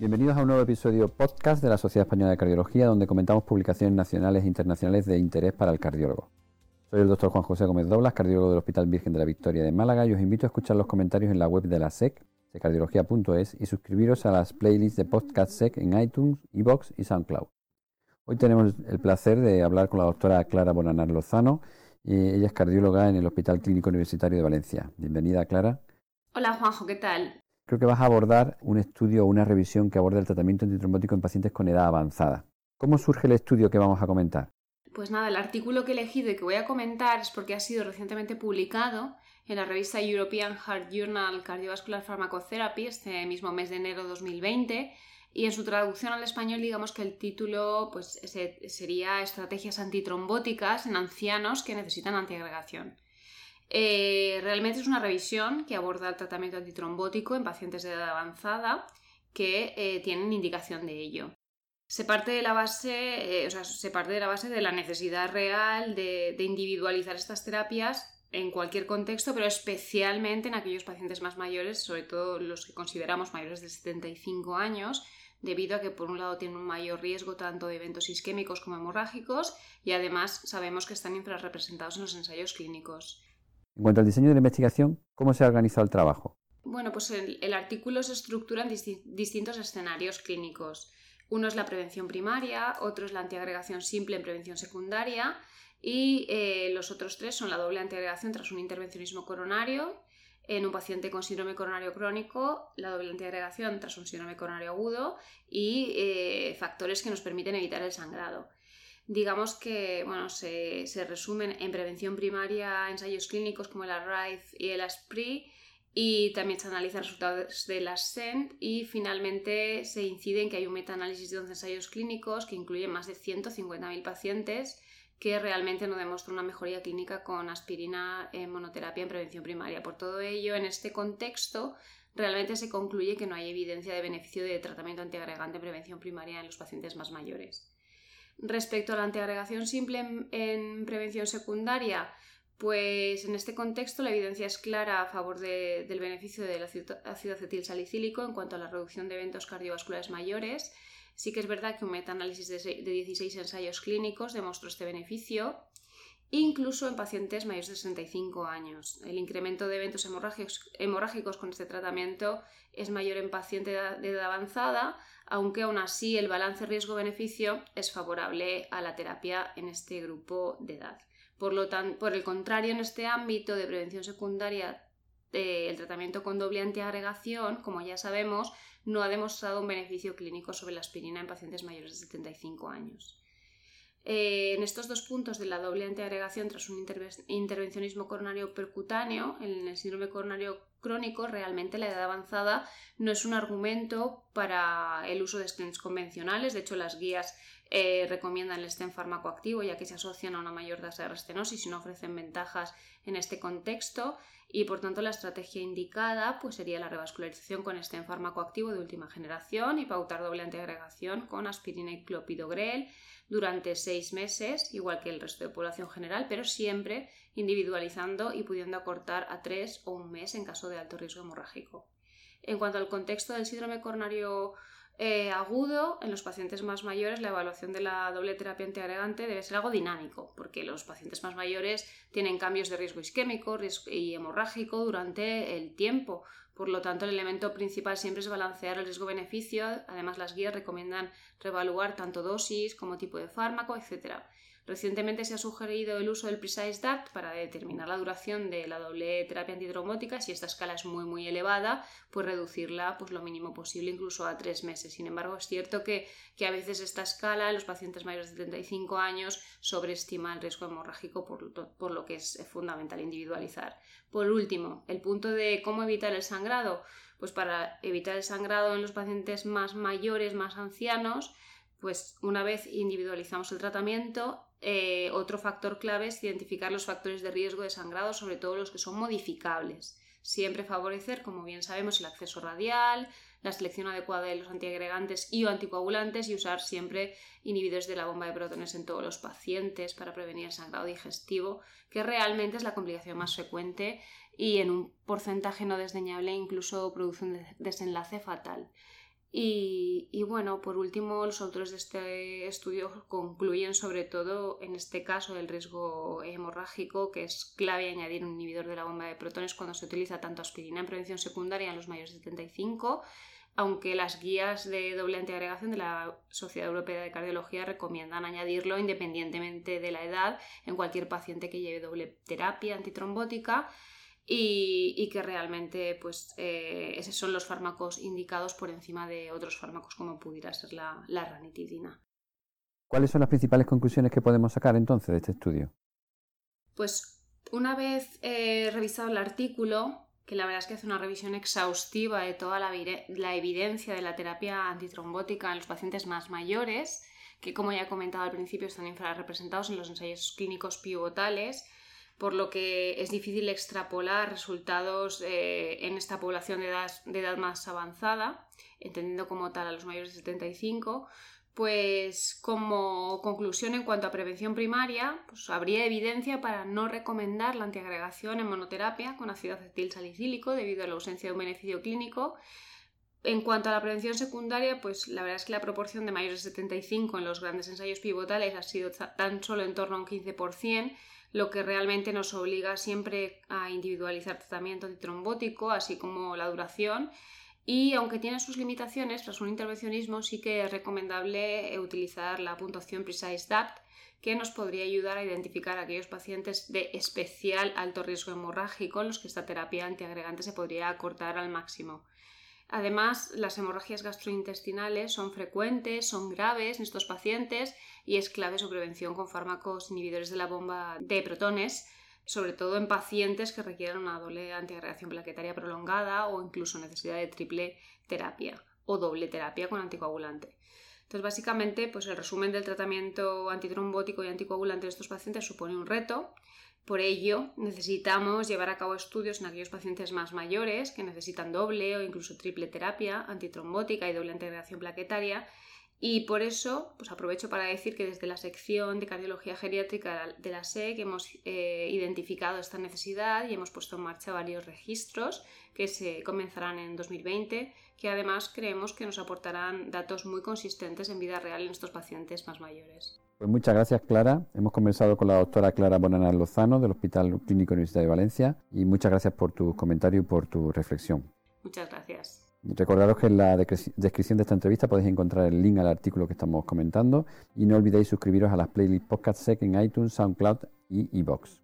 Bienvenidos a un nuevo episodio podcast de la Sociedad Española de Cardiología, donde comentamos publicaciones nacionales e internacionales de interés para el cardiólogo. Soy el doctor Juan José Gómez Doblas, cardiólogo del Hospital Virgen de la Victoria de Málaga, y os invito a escuchar los comentarios en la web de la SEC, secardiología.es, y suscribiros a las playlists de podcast SEC en iTunes, iBox y SoundCloud. Hoy tenemos el placer de hablar con la doctora Clara Bonanar Lozano, ella es cardióloga en el Hospital Clínico Universitario de Valencia. Bienvenida, Clara. Hola, Juanjo, ¿qué tal? Creo que vas a abordar un estudio o una revisión que aborda el tratamiento antitrombótico en pacientes con edad avanzada. ¿Cómo surge el estudio que vamos a comentar? Pues nada, el artículo que he elegido y que voy a comentar es porque ha sido recientemente publicado en la revista European Heart Journal Cardiovascular Pharmacotherapy este mismo mes de enero de 2020 y en su traducción al español digamos que el título pues, sería Estrategias antitrombóticas en ancianos que necesitan antiagregación. Eh, realmente es una revisión que aborda el tratamiento antitrombótico en pacientes de edad avanzada que eh, tienen indicación de ello. Se parte de la base, eh, se parte de la base de la necesidad real de, de individualizar estas terapias en cualquier contexto, pero especialmente en aquellos pacientes más mayores, sobre todo los que consideramos mayores de 75 años, debido a que por un lado tienen un mayor riesgo tanto de eventos isquémicos como hemorrágicos y además sabemos que están infrarrepresentados en los ensayos clínicos. En cuanto al diseño de la investigación, ¿cómo se ha organizado el trabajo? Bueno, pues el, artículo se estructura en distintos escenarios clínicos. Uno es la prevención primaria, otro es la antiagregación simple en prevención secundaria y eh, los otros tres son la doble antiagregación tras un intervencionismo coronario en un paciente con síndrome coronario crónico, la doble antiagregación tras un síndrome coronario agudo y eh, factores que nos permiten evitar el sangrado digamos que bueno, se, resumen en prevención primaria, ensayos clínicos como el ARRIVE y el ASPRI, y también se analizan resultados del ASCENT y finalmente se incide en que hay un metaanálisis de 11 ensayos clínicos que incluye más de 150.000 pacientes que realmente no demuestran una mejoría clínica con aspirina en monoterapia en prevención primaria. Por todo ello, en este contexto, realmente se concluye que no hay evidencia de beneficio de tratamiento antiagregante en prevención primaria en los pacientes más mayores. Respecto a la antiagregación simple en, prevención secundaria, pues en este contexto la evidencia es clara a favor del beneficio del ácido acetil salicílico en cuanto a la reducción de eventos cardiovasculares mayores. Sí que es verdad que un metaanálisis de 16 ensayos clínicos demostró este beneficio, incluso en pacientes mayores de 65 años. El incremento de eventos hemorrágicos, con este tratamiento es mayor en pacientes de edad avanzada, aunque aún así el balance riesgo-beneficio es favorable a la terapia en este grupo de edad. Por, lo por el contrario, en este ámbito de prevención secundaria, el tratamiento con doble antiagregación, como ya sabemos, no ha demostrado un beneficio clínico sobre la aspirina en pacientes mayores de 75 años. Eh, en estos dos puntos de la doble antiagregación tras un intervencionismo coronario percutáneo, en el síndrome coronario crónico, realmente la edad avanzada no es un argumento para el uso de stents convencionales. De hecho, las guías eh, recomiendan el stent farmacoactivo ya que se asocian a una mayor tasa de restenosis y no ofrecen ventajas en este contexto y por tanto la estrategia indicada pues, sería la revascularización con stent farmacoactivo de última generación y pautar doble antiagregación con aspirina y clopidogrel durante seis meses, igual que el resto de población general, pero siempre individualizando y pudiendo acortar a tres o un mes en caso de alto riesgo hemorrágico. En cuanto al contexto del síndrome coronario eh, agudo, en los pacientes más mayores la evaluación de la doble terapia antiagregante debe ser algo dinámico, porque los pacientes más mayores tienen cambios de riesgo isquémico y hemorrágico durante el tiempo, por lo tanto, el elemento principal siempre es balancear el riesgo-beneficio. Además, las guías recomiendan reevaluar tanto dosis como tipo de fármaco, etc. Recientemente se ha sugerido el uso del Precise DART para determinar la duración de la doble terapia antitrombótica. Si esta escala es muy muy elevada, pues reducirla pues, lo mínimo posible, incluso a tres meses. Sin embargo, es cierto que, que a veces esta escala en los pacientes mayores de 35 años sobreestima el riesgo hemorrágico, por, por lo que es fundamental individualizar. Por último, el punto de cómo evitar el sangrado. Pues para evitar el sangrado en los pacientes más mayores, más ancianos, pues una vez individualizamos el tratamiento, eh, otro factor clave es identificar los factores de riesgo de sangrado, sobre todo los que son modificables. Siempre favorecer, como bien sabemos, el acceso radial, la selección adecuada de los antiagregantes y o anticoagulantes y usar siempre inhibidores de la bomba de protones en todos los pacientes para prevenir el sangrado digestivo, que realmente es la complicación más frecuente y en un porcentaje no desdeñable incluso produce un desenlace fatal. Y, bueno, por último, los autores de este estudio concluyen sobre todo en este caso el riesgo hemorrágico, que es clave añadir un inhibidor de la bomba de protones cuando se utiliza tanto aspirina en prevención secundaria en los mayores de 75, aunque las guías de doble antiagregación de la Sociedad Europea de Cardiología recomiendan añadirlo independientemente de la edad en cualquier paciente que lleve doble terapia antitrombótica y, que realmente pues, eh, esos son los fármacos indicados por encima de otros fármacos como pudiera ser la, ranitidina. ¿Cuáles son las principales conclusiones que podemos sacar entonces de este estudio? Pues una vez eh, revisado el artículo, que la verdad es que hace una revisión exhaustiva de toda la, la, evidencia de la terapia antitrombótica en los pacientes más mayores, que como ya he comentado al principio están infrarrepresentados en los ensayos clínicos pivotales, por lo que es difícil extrapolar resultados eh, en esta población de edad, más avanzada, entendiendo como tal a los mayores de 75, pues como conclusión en cuanto a prevención primaria, pues habría evidencia para no recomendar la antiagregación en monoterapia con ácido acetil salicílico debido a la ausencia de un beneficio clínico. En cuanto a la prevención secundaria, pues la verdad es que la proporción de mayores de 75 en los grandes ensayos pivotales ha sido tan solo en torno a un 15%, lo que realmente nos obliga siempre a individualizar tratamiento antitrombótico, así como la duración. Y aunque tiene sus limitaciones, tras un intervencionismo sí que es recomendable utilizar la puntuación Precise DAPT, que nos podría ayudar a identificar a aquellos pacientes de especial alto riesgo hemorrágico en los que esta terapia antiagregante se podría acortar al máximo. Además, las hemorragias gastrointestinales son frecuentes, son graves en estos pacientes y es clave su prevención con fármacos inhibidores de la bomba de protones, sobre todo en pacientes que requieran una doble antiagregación plaquetaria prolongada o incluso necesidad de triple terapia o doble terapia con anticoagulante. Entonces, básicamente, pues el resumen del tratamiento antitrombótico y anticoagulante de estos pacientes supone un reto por ello, necesitamos llevar a cabo estudios en aquellos pacientes más mayores que necesitan doble o incluso triple terapia antitrombótica y doble integración plaquetaria. Y por eso, pues aprovecho para decir que desde la sección de cardiología geriátrica de la SEC hemos eh, identificado esta necesidad y hemos puesto en marcha varios registros que se comenzarán en 2020, que además creemos que nos aportarán datos muy consistentes en vida real en estos pacientes más mayores. Pues muchas gracias, Clara. Hemos conversado con la doctora Clara Bonana Lozano del Hospital Clínico Universidad de Valencia y muchas gracias por tu comentario y por tu reflexión. Muchas gracias. Recordaros que en la descripción de esta entrevista podéis encontrar el link al artículo que estamos comentando y no olvidéis suscribiros a las playlists Podcast Sec en iTunes, SoundCloud y iBox.